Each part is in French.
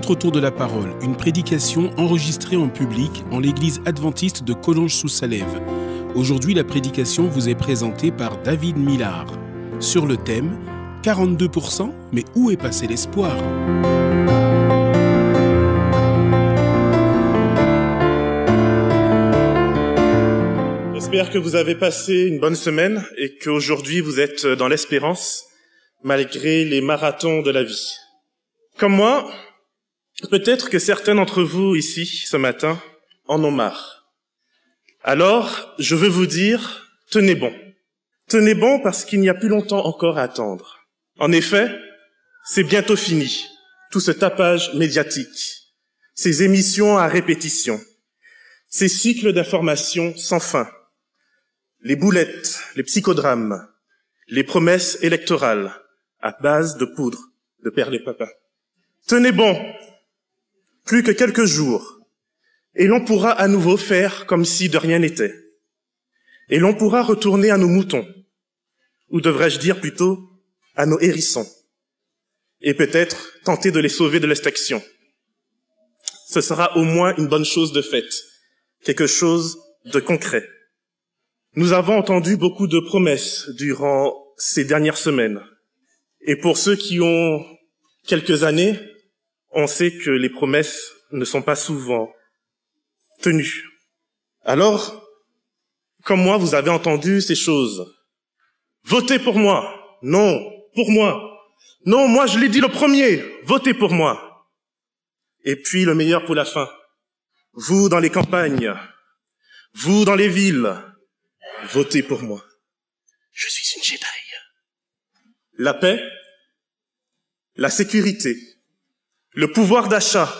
Rencontre autour de la parole, une prédication enregistrée en public en l'église adventiste de Collonges-sous-Salève. Aujourd'hui, la prédication vous est présentée par David Millard sur le thème 42%, mais où est passé l'espoir? J'espère que vous avez passé une bonne semaine et qu'aujourd'hui vous êtes dans l'espérance malgré les marathons de la vie. Comme moi, peut-être que certains d'entre vous ici ce matin en ont marre. Alors, je veux vous dire, tenez bon. Tenez bon parce qu'il n'y a plus longtemps encore à attendre. En effet, c'est bientôt fini, tout ce tapage médiatique, ces émissions à répétition, ces cycles d'informations sans fin, les boulettes, les psychodrames, les promesses électorales à base de poudre de père les papins. Tenez bon, plus que quelques jours, et l'on pourra à nouveau faire comme si de rien n'était. Et l'on pourra retourner à nos moutons, ou devrais-je dire plutôt à nos hérissons, et peut-être tenter de les sauver de l'extinction. Ce sera au moins une bonne chose de faite, quelque chose de concret. Nous avons entendu beaucoup de promesses durant ces dernières semaines. Et pour ceux qui ont quelques années, on sait que les promesses ne sont pas souvent tenues. Alors, comme moi, vous avez entendu ces choses. Votez pour moi. Non, pour moi. Non, moi je l'ai dit le premier. Votez pour moi. Et puis le meilleur pour la fin. Vous dans les campagnes, vous dans les villes, votez pour moi. Je suis une Jedi. La paix, la sécurité, le pouvoir d'achat,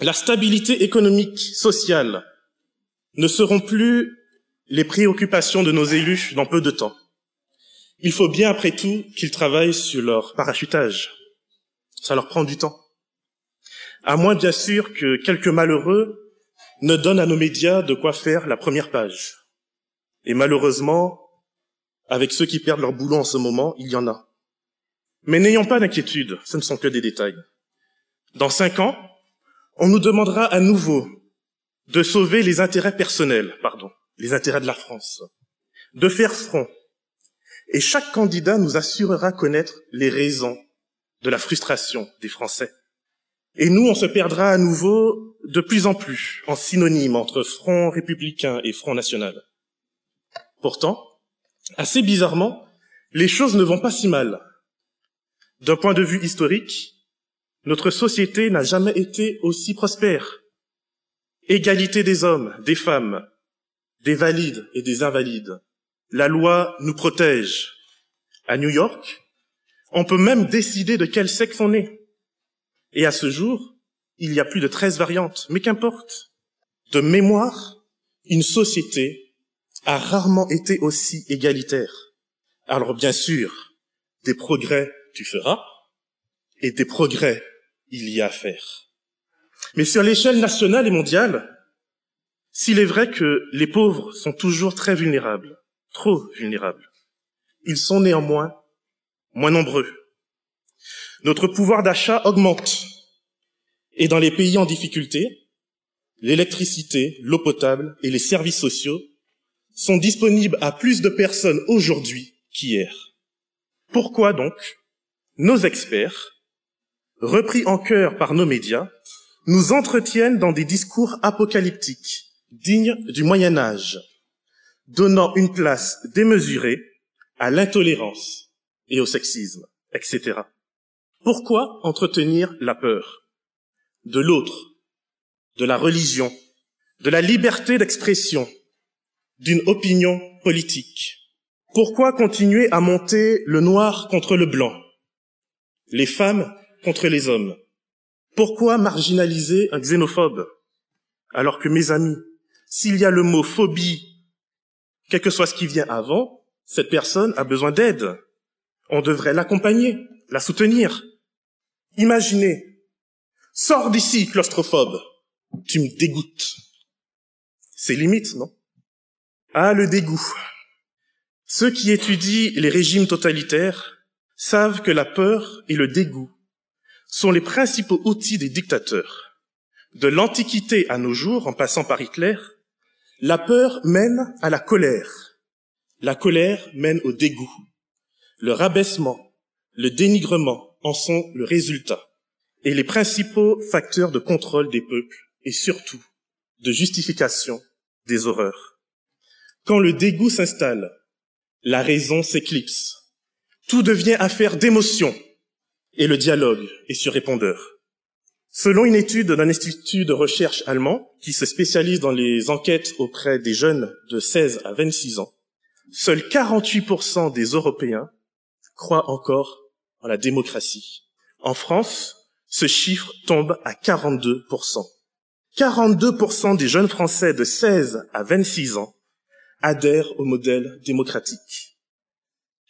la stabilité économique, sociale ne seront plus les préoccupations de nos élus dans peu de temps. Il faut bien, après tout, qu'ils travaillent sur leur parachutage. Ça leur prend du temps. À moins, bien sûr, que quelques malheureux ne donnent à nos médias de quoi faire la première page. Et malheureusement, avec ceux qui perdent leur boulot en ce moment, il y en a. Mais n'ayons pas d'inquiétude, ce ne sont que des détails. Dans cinq ans, on nous demandera à nouveau de sauver les intérêts personnels, pardon, les intérêts de la France, de faire front et chaque candidat nous assurera connaître les raisons de la frustration des Français. Et nous, on se perdra à nouveau de plus en plus en synonyme entre Front républicain et Front national. Pourtant, assez bizarrement, les choses ne vont pas si mal. D'un point de vue historique, notre société n'a jamais été aussi prospère. Égalité des hommes, des femmes, des valides et des invalides, la loi nous protège. À New York, on peut même décider de quel sexe on est. Et à ce jour, il y a plus de 13 variantes. Mais qu'importe. De mémoire, une société a rarement été aussi égalitaire. Alors bien sûr, des progrès tu feras, et des progrès il y a à faire. Mais sur l'échelle nationale et mondiale, s'il est vrai que les pauvres sont toujours très vulnérables, trop vulnérables. Ils sont néanmoins moins nombreux. Notre pouvoir d'achat augmente. Et dans les pays en difficulté, l'électricité, l'eau potable et les services sociaux sont disponibles à plus de personnes aujourd'hui qu'hier. Pourquoi donc nos experts, repris en cœur par nos médias, nous entretiennent dans des discours apocalyptiques, dignes du Moyen Âge, donnant une place démesurée à l'intolérance et au sexisme, etc. Pourquoi entretenir la peur de l'autre, de la religion, de la liberté d'expression, d'une opinion politique? Pourquoi continuer à monter le noir contre le blanc, les femmes contre les hommes Pourquoi marginaliser un xénophobe Alors que mes amis, s'il y a le mot phobie, quel que soit ce qui vient avant, cette personne a besoin d'aide. On devrait l'accompagner, la soutenir. Imaginez, sors d'ici, claustrophobe, tu me dégoûtes. C'est limite, non? Ah, le dégoût. Ceux qui étudient les régimes totalitaires savent que la peur et le dégoût sont les principaux outils des dictateurs. De l'Antiquité à nos jours, en passant par Hitler, la peur mène à la colère. La colère mène au dégoût. Le rabaissement, le dénigrement en sont le résultat et les principaux facteurs de contrôle des peuples et surtout de justification des horreurs. Quand le dégoût s'installe, la raison s'éclipse. Tout devient affaire d'émotion et le dialogue est sur répondeur. Selon une étude d'un institut de recherche allemand qui se spécialise dans les enquêtes auprès des jeunes de 16 à 26 ans, seuls 48% des Européens croient encore en la démocratie. En France, ce chiffre tombe à 42%. 42% des jeunes Français de 16 à 26 ans adhèrent au modèle démocratique.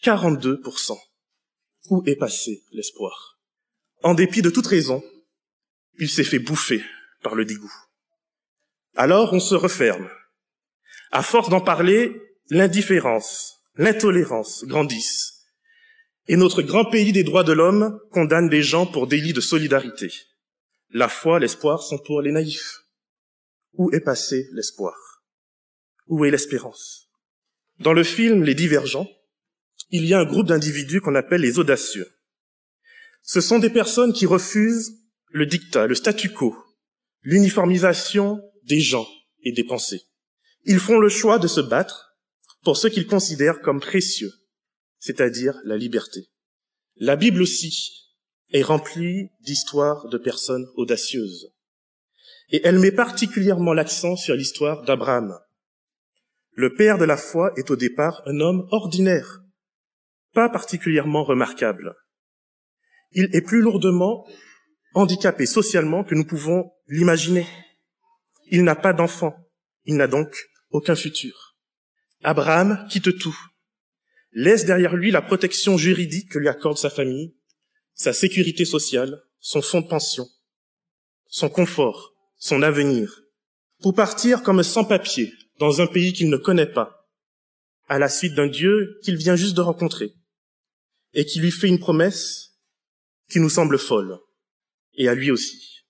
42%. Où est passé l'espoir? En dépit de toute raison, il s'est fait bouffer par le dégoût. Alors on se referme. À force d'en parler, l'indifférence, l'intolérance grandissent. Et notre grand pays des droits de l'homme condamne des gens pour délit de solidarité. La foi, l'espoir sont pour les naïfs. Où est passé l'espoir? Où est l'espérance? Dans le film Les Divergents, il y a un groupe d'individus qu'on appelle les audacieux. Ce sont des personnes qui refusent le dictat, le statu quo, l'uniformisation des gens et des pensées. Ils font le choix de se battre pour ce qu'ils considèrent comme précieux, c'est-à-dire la liberté. La Bible aussi est remplie d'histoires de personnes audacieuses. Et elle met particulièrement l'accent sur l'histoire d'Abraham. Le père de la foi est au départ un homme ordinaire, pas particulièrement remarquable. Il est plus lourdement handicapé socialement que nous pouvons l'imaginer. Il n'a pas d'enfant, il n'a donc aucun futur. Abraham quitte tout, laisse derrière lui la protection juridique que lui accorde sa famille, sa sécurité sociale, son fonds de pension, son confort, son avenir, pour partir comme sans-papier dans un pays qu'il ne connaît pas, à la suite d'un Dieu qu'il vient juste de rencontrer, et qui lui fait une promesse qui nous semble folle et à lui aussi.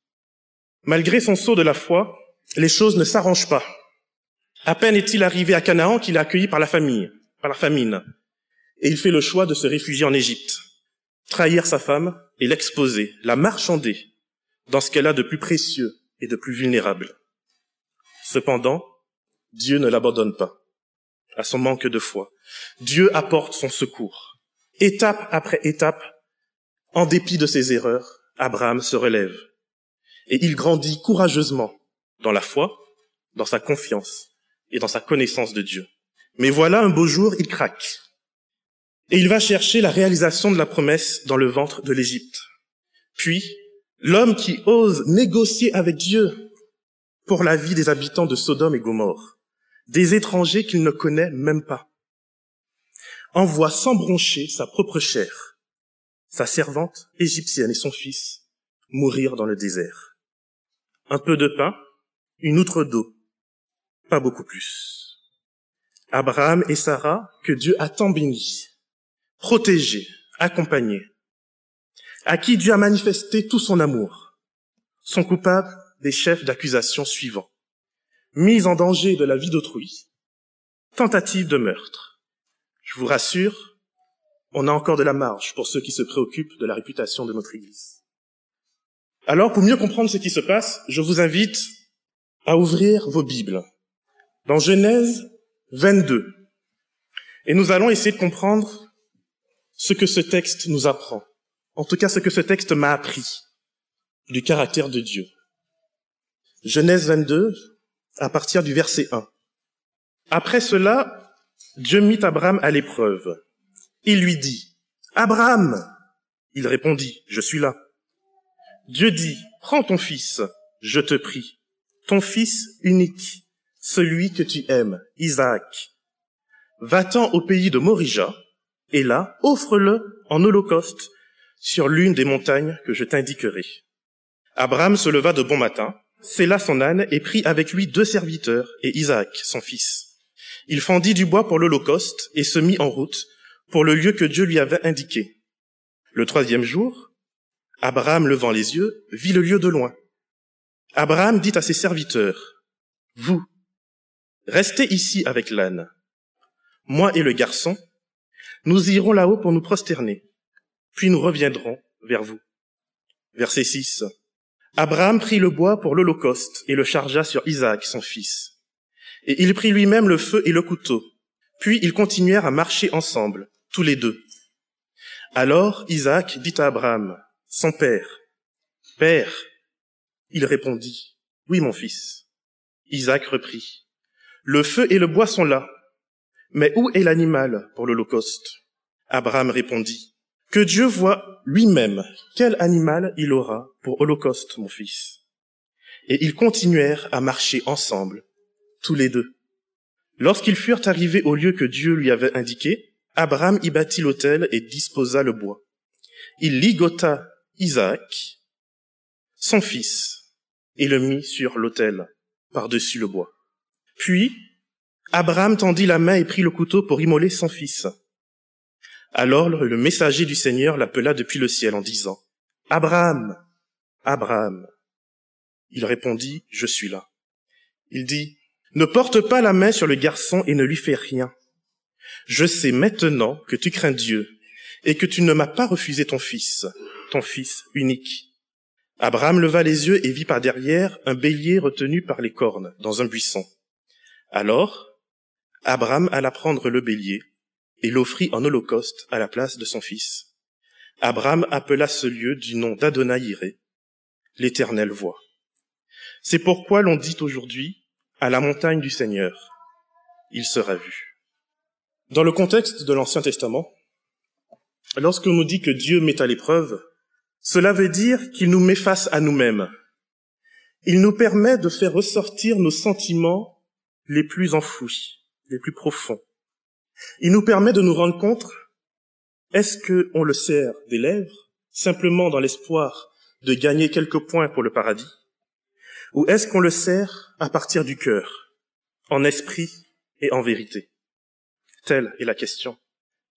Malgré son saut de la foi, les choses ne s'arrangent pas. À peine est-il arrivé à Canaan qu'il est accueilli par la famille, par la famine, et il fait le choix de se réfugier en Égypte, trahir sa femme et l'exposer, la marchander dans ce qu'elle a de plus précieux et de plus vulnérable. Cependant, Dieu ne l'abandonne pas à son manque de foi. Dieu apporte son secours. Étape après étape, en dépit de ses erreurs, Abraham se relève et il grandit courageusement dans la foi, dans sa confiance et dans sa connaissance de Dieu. Mais voilà un beau jour, il craque. Et il va chercher la réalisation de la promesse dans le ventre de l'Égypte. Puis, l'homme qui ose négocier avec Dieu pour la vie des habitants de Sodome et Gomorre, des étrangers qu'il ne connaît même pas, envoie s'embroncher sa propre chair sa servante égyptienne et son fils mourir dans le désert. Un peu de pain, une outre d'eau, pas beaucoup plus. Abraham et Sarah, que Dieu a tant bénis, protégés, accompagnés, à qui Dieu a manifesté tout son amour, sont coupables des chefs d'accusation suivants. Mise en danger de la vie d'autrui, tentative de meurtre. Je vous rassure, on a encore de la marge pour ceux qui se préoccupent de la réputation de notre Église. Alors, pour mieux comprendre ce qui se passe, je vous invite à ouvrir vos Bibles dans Genèse 22. Et nous allons essayer de comprendre ce que ce texte nous apprend. En tout cas, ce que ce texte m'a appris du caractère de Dieu. Genèse 22, à partir du verset 1. Après cela, Dieu mit Abraham à l'épreuve il lui dit, Abraham. Il répondit, je suis là. Dieu dit, prends ton fils, je te prie, ton fils unique, celui que tu aimes, Isaac. Va-t'en au pays de Morija, et là, offre-le en holocauste sur l'une des montagnes que je t'indiquerai. Abraham se leva de bon matin, scella son âne et prit avec lui deux serviteurs et Isaac, son fils. Il fendit du bois pour l'holocauste et se mit en route pour le lieu que Dieu lui avait indiqué. Le troisième jour, Abraham, levant les yeux, vit le lieu de loin. Abraham dit à ses serviteurs, Vous, restez ici avec l'âne. Moi et le garçon, nous irons là-haut pour nous prosterner, puis nous reviendrons vers vous. Verset 6. Abraham prit le bois pour l'holocauste et le chargea sur Isaac, son fils. Et il prit lui-même le feu et le couteau. Puis ils continuèrent à marcher ensemble, tous les deux. Alors Isaac dit à Abraham, son père, Père, il répondit, Oui mon fils. Isaac reprit, Le feu et le bois sont là, mais où est l'animal pour l'holocauste? Abraham répondit, que Dieu voit lui-même quel animal il aura pour holocauste, mon fils. Et ils continuèrent à marcher ensemble, tous les deux. Lorsqu'ils furent arrivés au lieu que Dieu lui avait indiqué, Abraham y bâtit l'autel et disposa le bois. Il ligota Isaac, son fils, et le mit sur l'autel, par-dessus le bois. Puis, Abraham tendit la main et prit le couteau pour immoler son fils. Alors le messager du Seigneur l'appela depuis le ciel en disant, Abraham, Abraham. Il répondit, Je suis là. Il dit, Ne porte pas la main sur le garçon et ne lui fais rien. Je sais maintenant que tu crains Dieu et que tu ne m'as pas refusé ton fils, ton fils unique. Abraham leva les yeux et vit par derrière un bélier retenu par les cornes dans un buisson. Alors, Abraham alla prendre le bélier et l'offrit en holocauste à la place de son fils. Abraham appela ce lieu du nom d'Adonai l'Éternel voit. C'est pourquoi l'on dit aujourd'hui, à la montagne du Seigneur, il sera vu. Dans le contexte de l'Ancien Testament, lorsqu'on nous dit que Dieu met à l'épreuve, cela veut dire qu'il nous met face à nous-mêmes. Il nous permet de faire ressortir nos sentiments les plus enfouis, les plus profonds. Il nous permet de nous rendre compte, est-ce qu'on le sert des lèvres, simplement dans l'espoir de gagner quelques points pour le paradis, ou est-ce qu'on le sert à partir du cœur, en esprit et en vérité? Telle est la question.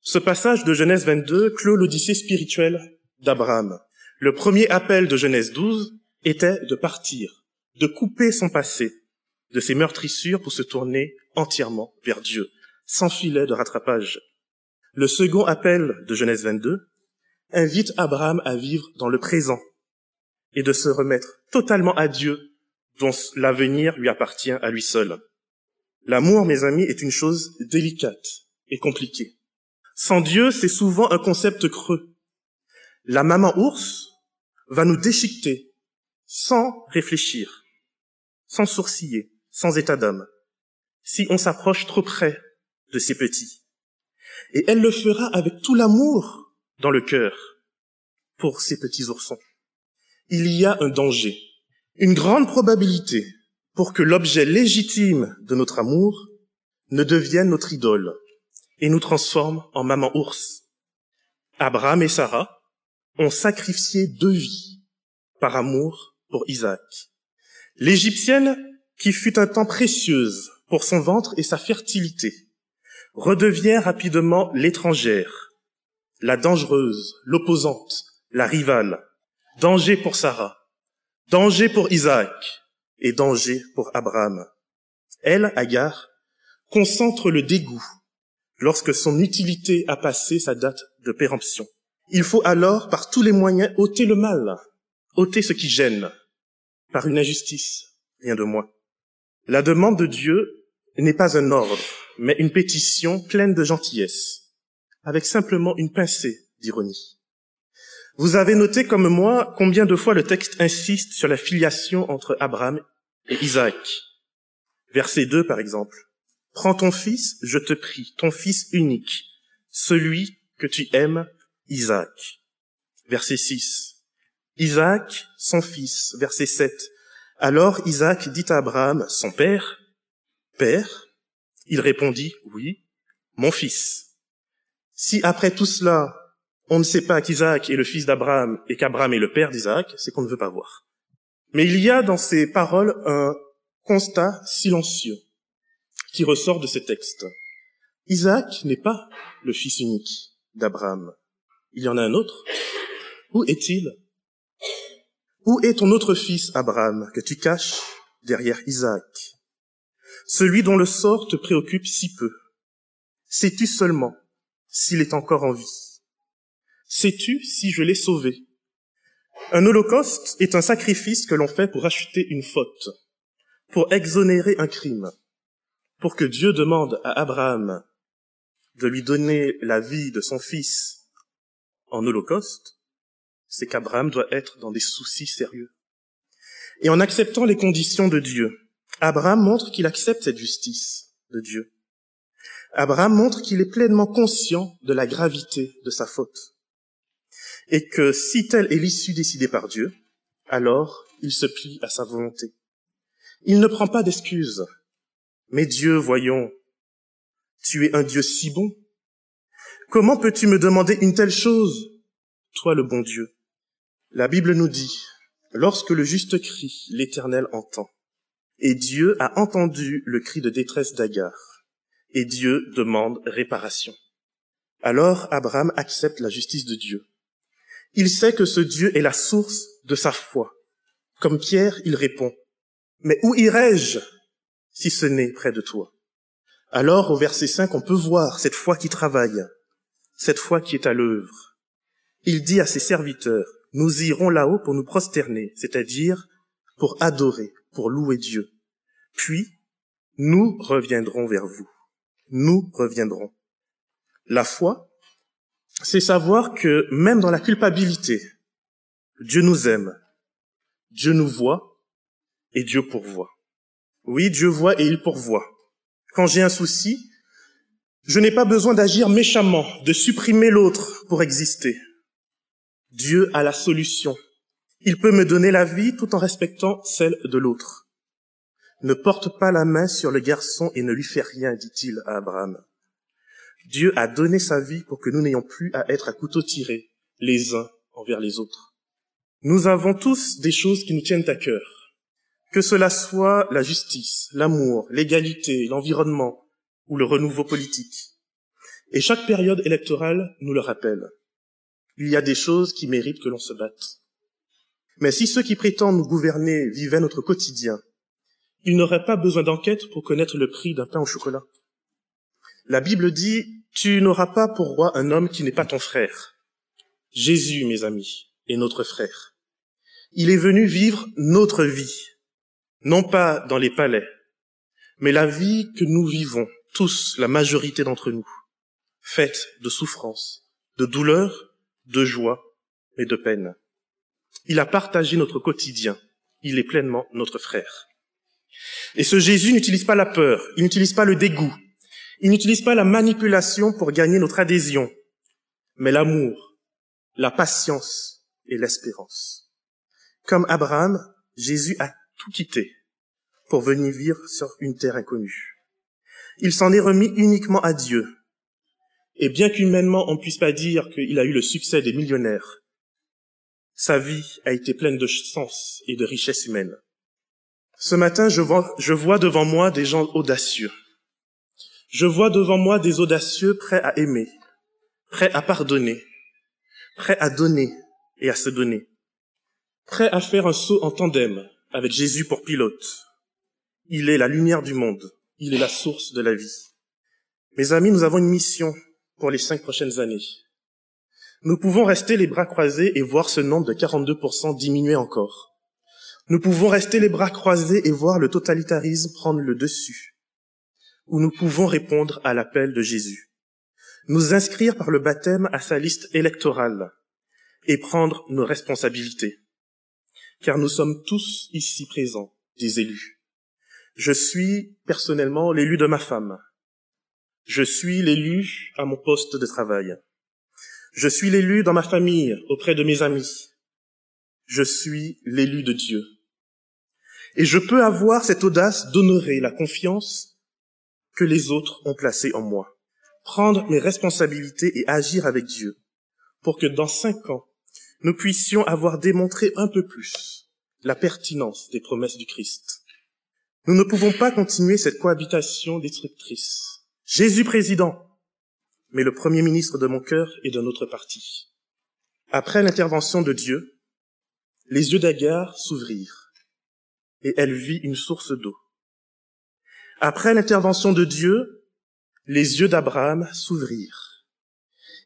Ce passage de Genèse 22 clôt l'odyssée spirituelle d'Abraham. Le premier appel de Genèse 12 était de partir, de couper son passé, de ses meurtrissures pour se tourner entièrement vers Dieu, sans filet de rattrapage. Le second appel de Genèse 22 invite Abraham à vivre dans le présent et de se remettre totalement à Dieu dont l'avenir lui appartient à lui seul. L'amour, mes amis, est une chose délicate et compliquée. Sans Dieu, c'est souvent un concept creux. La maman ours va nous déchiqueter sans réfléchir, sans sourciller, sans état d'âme. Si on s'approche trop près de ses petits. Et elle le fera avec tout l'amour dans le cœur pour ses petits oursons. Il y a un danger, une grande probabilité pour que l'objet légitime de notre amour ne devienne notre idole et nous transforme en maman ours. Abraham et Sarah ont sacrifié deux vies par amour pour Isaac. L'Égyptienne, qui fut un temps précieuse pour son ventre et sa fertilité, redevient rapidement l'étrangère, la dangereuse, l'opposante, la rivale. Danger pour Sarah, danger pour Isaac et danger pour Abraham. Elle, Agar, concentre le dégoût lorsque son utilité a passé sa date de péremption. Il faut alors, par tous les moyens, ôter le mal, ôter ce qui gêne, par une injustice, rien de moins. La demande de Dieu n'est pas un ordre, mais une pétition pleine de gentillesse, avec simplement une pincée d'ironie. Vous avez noté comme moi combien de fois le texte insiste sur la filiation entre Abraham et Isaac. Verset 2 par exemple. Prends ton fils, je te prie, ton fils unique, celui que tu aimes, Isaac. Verset 6. Isaac, son fils. Verset 7. Alors Isaac dit à Abraham, son père, Père? Il répondit, Oui, mon fils. Si après tout cela, on ne sait pas qu'Isaac est le fils d'Abraham et qu'Abraham est le père d'Isaac, c'est qu'on ne veut pas voir. Mais il y a dans ces paroles un constat silencieux qui ressort de ces textes. Isaac n'est pas le fils unique d'Abraham. Il y en a un autre. Où est-il? Où est ton autre fils, Abraham, que tu caches derrière Isaac? Celui dont le sort te préoccupe si peu. Sais-tu seulement s'il est encore en vie? Sais-tu si je l'ai sauvé? Un holocauste est un sacrifice que l'on fait pour acheter une faute, pour exonérer un crime, pour que Dieu demande à Abraham de lui donner la vie de son fils en holocauste, c'est qu'Abraham doit être dans des soucis sérieux. Et en acceptant les conditions de Dieu, Abraham montre qu'il accepte cette justice de Dieu. Abraham montre qu'il est pleinement conscient de la gravité de sa faute. Et que si telle est l'issue décidée par Dieu, alors il se plie à sa volonté. Il ne prend pas d'excuses. Mais Dieu, voyons, tu es un Dieu si bon. Comment peux-tu me demander une telle chose, toi le bon Dieu La Bible nous dit, lorsque le juste crie, l'Éternel entend. Et Dieu a entendu le cri de détresse d'Agar. Et Dieu demande réparation. Alors Abraham accepte la justice de Dieu. Il sait que ce Dieu est la source de sa foi. Comme Pierre, il répond, Mais où irai-je si ce n'est près de toi? Alors au verset 5, on peut voir cette foi qui travaille, cette foi qui est à l'œuvre. Il dit à ses serviteurs, nous irons là-haut pour nous prosterner, c'est-à-dire pour adorer, pour louer Dieu. Puis, nous reviendrons vers vous. Nous reviendrons. La foi, c'est savoir que même dans la culpabilité, Dieu nous aime, Dieu nous voit et Dieu pourvoit. Oui, Dieu voit et il pourvoit. Quand j'ai un souci, je n'ai pas besoin d'agir méchamment, de supprimer l'autre pour exister. Dieu a la solution. Il peut me donner la vie tout en respectant celle de l'autre. Ne porte pas la main sur le garçon et ne lui fais rien, dit-il à Abraham. Dieu a donné sa vie pour que nous n'ayons plus à être à couteau tiré les uns envers les autres. Nous avons tous des choses qui nous tiennent à cœur que cela soit la justice, l'amour, l'égalité, l'environnement ou le renouveau politique. Et chaque période électorale nous le rappelle. Il y a des choses qui méritent que l'on se batte. Mais si ceux qui prétendent nous gouverner vivaient notre quotidien, ils n'auraient pas besoin d'enquête pour connaître le prix d'un pain au chocolat. La Bible dit, tu n'auras pas pour roi un homme qui n'est pas ton frère. Jésus, mes amis, est notre frère. Il est venu vivre notre vie non pas dans les palais, mais la vie que nous vivons, tous, la majorité d'entre nous, faite de souffrance, de douleur, de joie et de peine. Il a partagé notre quotidien, il est pleinement notre frère. Et ce Jésus n'utilise pas la peur, il n'utilise pas le dégoût, il n'utilise pas la manipulation pour gagner notre adhésion, mais l'amour, la patience et l'espérance. Comme Abraham, Jésus a tout quitté pour venir vivre sur une terre inconnue. Il s'en est remis uniquement à Dieu. Et bien qu'humainement on ne puisse pas dire qu'il a eu le succès des millionnaires, sa vie a été pleine de sens et de richesse humaine. Ce matin, je vois, je vois devant moi des gens audacieux. Je vois devant moi des audacieux prêts à aimer, prêts à pardonner, prêts à donner et à se donner, prêts à faire un saut en tandem avec Jésus pour pilote, il est la lumière du monde. Il est la source de la vie. Mes amis, nous avons une mission pour les cinq prochaines années. Nous pouvons rester les bras croisés et voir ce nombre de 42% diminuer encore. Nous pouvons rester les bras croisés et voir le totalitarisme prendre le dessus. Ou nous pouvons répondre à l'appel de Jésus. Nous inscrire par le baptême à sa liste électorale et prendre nos responsabilités. Car nous sommes tous ici présents des élus. Je suis personnellement l'élu de ma femme. Je suis l'élu à mon poste de travail. Je suis l'élu dans ma famille, auprès de mes amis. Je suis l'élu de Dieu. Et je peux avoir cette audace d'honorer la confiance que les autres ont placée en moi. Prendre mes responsabilités et agir avec Dieu pour que dans cinq ans, nous puissions avoir démontré un peu plus la pertinence des promesses du Christ. Nous ne pouvons pas continuer cette cohabitation destructrice. Jésus président, mais le premier ministre de mon cœur est d'un autre parti. Après l'intervention de Dieu, les yeux d'Agar s'ouvrirent et elle vit une source d'eau. Après l'intervention de Dieu, les yeux d'Abraham s'ouvrirent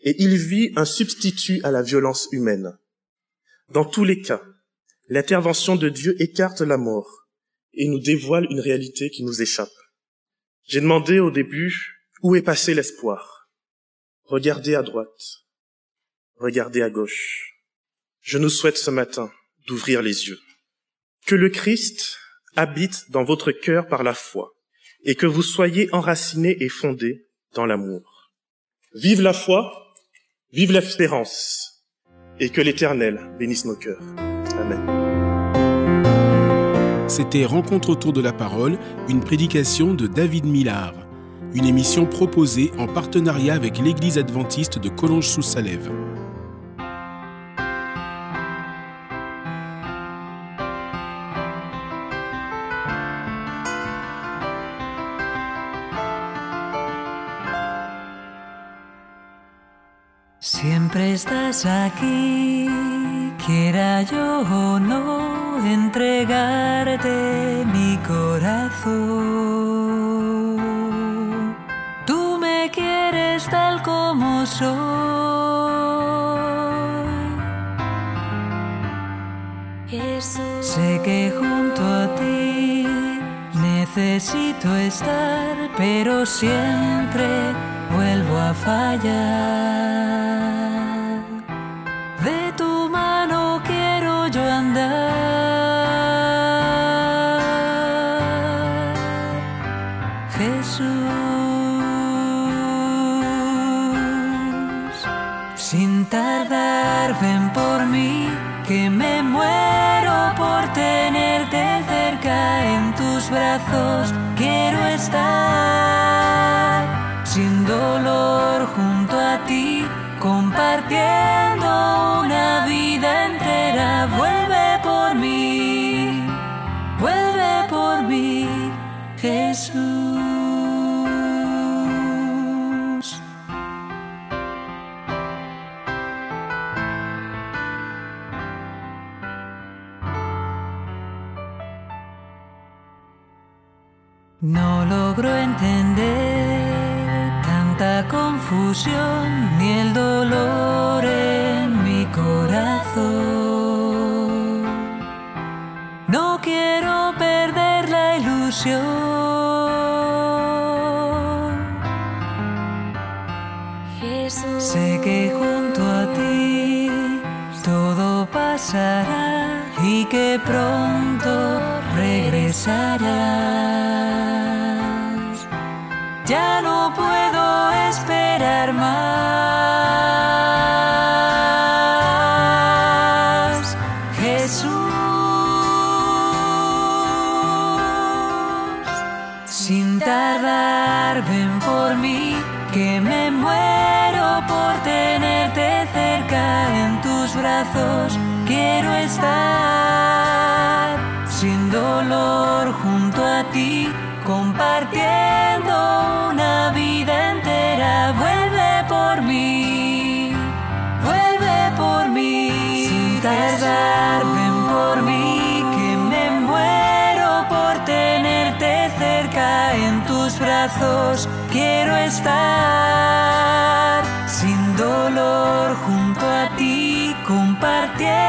et il vit un substitut à la violence humaine. Dans tous les cas, l'intervention de Dieu écarte la mort et nous dévoile une réalité qui nous échappe. J'ai demandé au début où est passé l'espoir? Regardez à droite, regardez à gauche. Je nous souhaite ce matin d'ouvrir les yeux. Que le Christ habite dans votre cœur par la foi et que vous soyez enracinés et fondés dans l'amour. Vive la foi, vive l'espérance et que l'Éternel bénisse nos cœurs. Amen. C'était Rencontre autour de la parole, une prédication de David Millard, une émission proposée en partenariat avec l'Église adventiste de Collonges-sous-Salève. Siempre estás aquí, quiera yo o no entregarte mi corazón. Tú me quieres tal como soy. Sé que junto a ti necesito estar, pero siempre vuelvo a fallar. Jesús. Sin tardar, ven por mí, que me muero por tenerte cerca en tus brazos. Quiero estar sin dolor Ya no puedo esperar más. Quiero estar. Sin dolor junto a ti, compartiendo